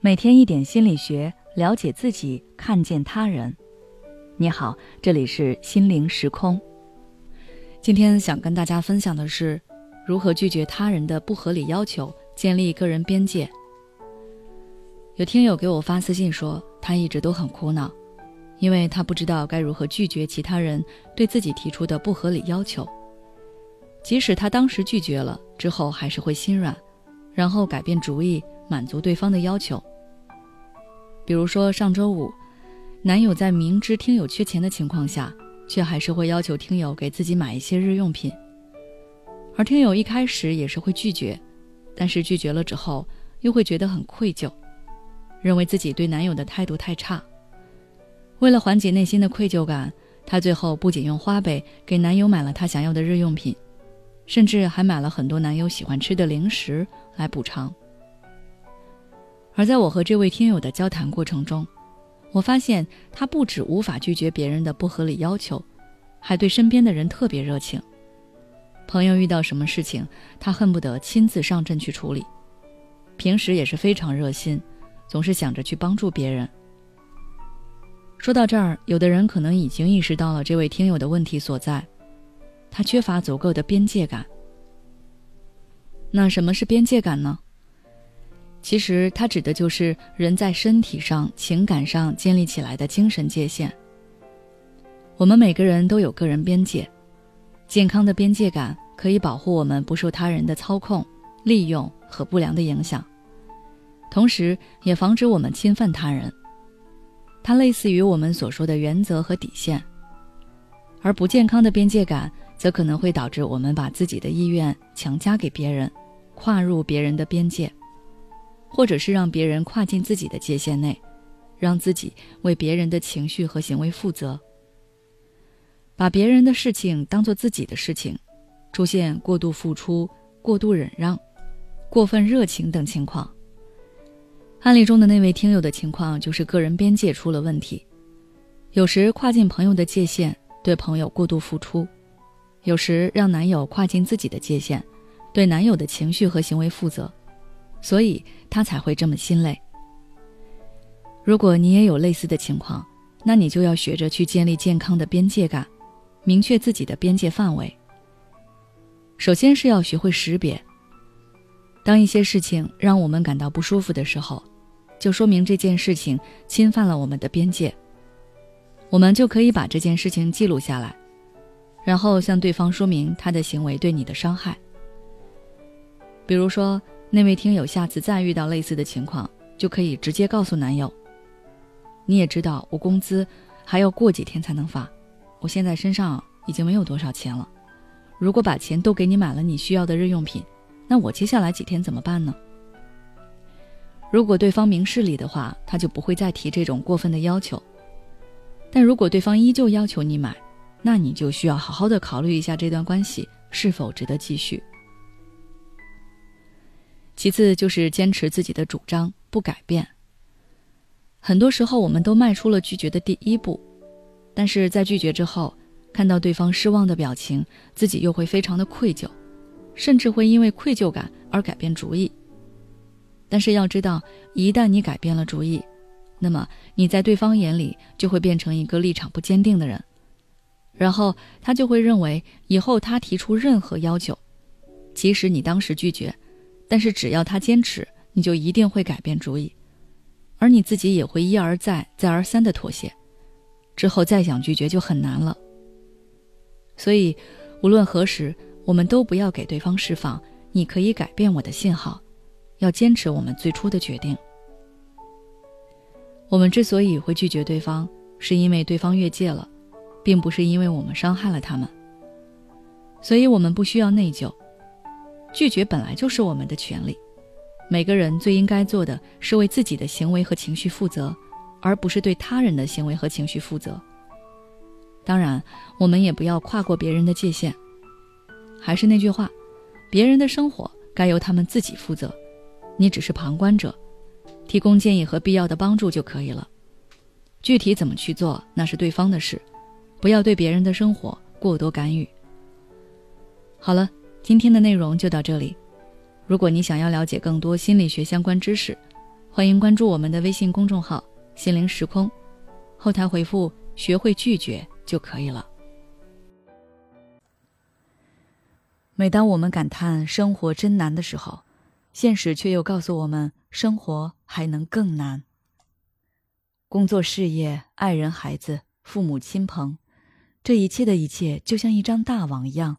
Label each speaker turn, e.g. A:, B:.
A: 每天一点心理学，了解自己，看见他人。你好，这里是心灵时空。今天想跟大家分享的是，如何拒绝他人的不合理要求，建立个人边界。有听友给我发私信说，他一直都很苦恼，因为他不知道该如何拒绝其他人对自己提出的不合理要求。即使他当时拒绝了，之后还是会心软，然后改变主意，满足对方的要求。比如说上周五，男友在明知听友缺钱的情况下，却还是会要求听友给自己买一些日用品。而听友一开始也是会拒绝，但是拒绝了之后，又会觉得很愧疚，认为自己对男友的态度太差。为了缓解内心的愧疚感，她最后不仅用花呗给男友买了他想要的日用品。甚至还买了很多男友喜欢吃的零食来补偿。而在我和这位听友的交谈过程中，我发现他不止无法拒绝别人的不合理要求，还对身边的人特别热情。朋友遇到什么事情，他恨不得亲自上阵去处理。平时也是非常热心，总是想着去帮助别人。说到这儿，有的人可能已经意识到了这位听友的问题所在。他缺乏足够的边界感。那什么是边界感呢？其实它指的就是人在身体上、情感上建立起来的精神界限。我们每个人都有个人边界，健康的边界感可以保护我们不受他人的操控、利用和不良的影响，同时也防止我们侵犯他人。它类似于我们所说的原则和底线，而不健康的边界感。则可能会导致我们把自己的意愿强加给别人，跨入别人的边界，或者是让别人跨进自己的界限内，让自己为别人的情绪和行为负责。把别人的事情当做自己的事情，出现过度付出、过度忍让、过分热情等情况。案例中的那位听友的情况就是个人边界出了问题，有时跨进朋友的界限，对朋友过度付出。有时让男友跨进自己的界限，对男友的情绪和行为负责，所以他才会这么心累。如果你也有类似的情况，那你就要学着去建立健康的边界感，明确自己的边界范围。首先是要学会识别，当一些事情让我们感到不舒服的时候，就说明这件事情侵犯了我们的边界，我们就可以把这件事情记录下来。然后向对方说明他的行为对你的伤害。比如说，那位听友下次再遇到类似的情况，就可以直接告诉男友：“你也知道，我工资还要过几天才能发，我现在身上已经没有多少钱了。如果把钱都给你买了你需要的日用品，那我接下来几天怎么办呢？”如果对方明事理的话，他就不会再提这种过分的要求。但如果对方依旧要求你买，那你就需要好好的考虑一下这段关系是否值得继续。其次就是坚持自己的主张不改变。很多时候我们都迈出了拒绝的第一步，但是在拒绝之后，看到对方失望的表情，自己又会非常的愧疚，甚至会因为愧疚感而改变主意。但是要知道，一旦你改变了主意，那么你在对方眼里就会变成一个立场不坚定的人。然后他就会认为，以后他提出任何要求，即使你当时拒绝，但是只要他坚持，你就一定会改变主意，而你自己也会一而再、再而三的妥协，之后再想拒绝就很难了。所以，无论何时，我们都不要给对方释放“你可以改变我的”信号，要坚持我们最初的决定。我们之所以会拒绝对方，是因为对方越界了。并不是因为我们伤害了他们，所以我们不需要内疚。拒绝本来就是我们的权利。每个人最应该做的是为自己的行为和情绪负责，而不是对他人的行为和情绪负责。当然，我们也不要跨过别人的界限。还是那句话，别人的生活该由他们自己负责，你只是旁观者，提供建议和必要的帮助就可以了。具体怎么去做，那是对方的事。不要对别人的生活过多干预。好了，今天的内容就到这里。如果你想要了解更多心理学相关知识，欢迎关注我们的微信公众号“心灵时空”，后台回复“学会拒绝”就可以了。每当我们感叹生活真难的时候，现实却又告诉我们，生活还能更难。工作、事业、爱人、孩子、父母亲朋，这一切的一切，就像一张大网一样，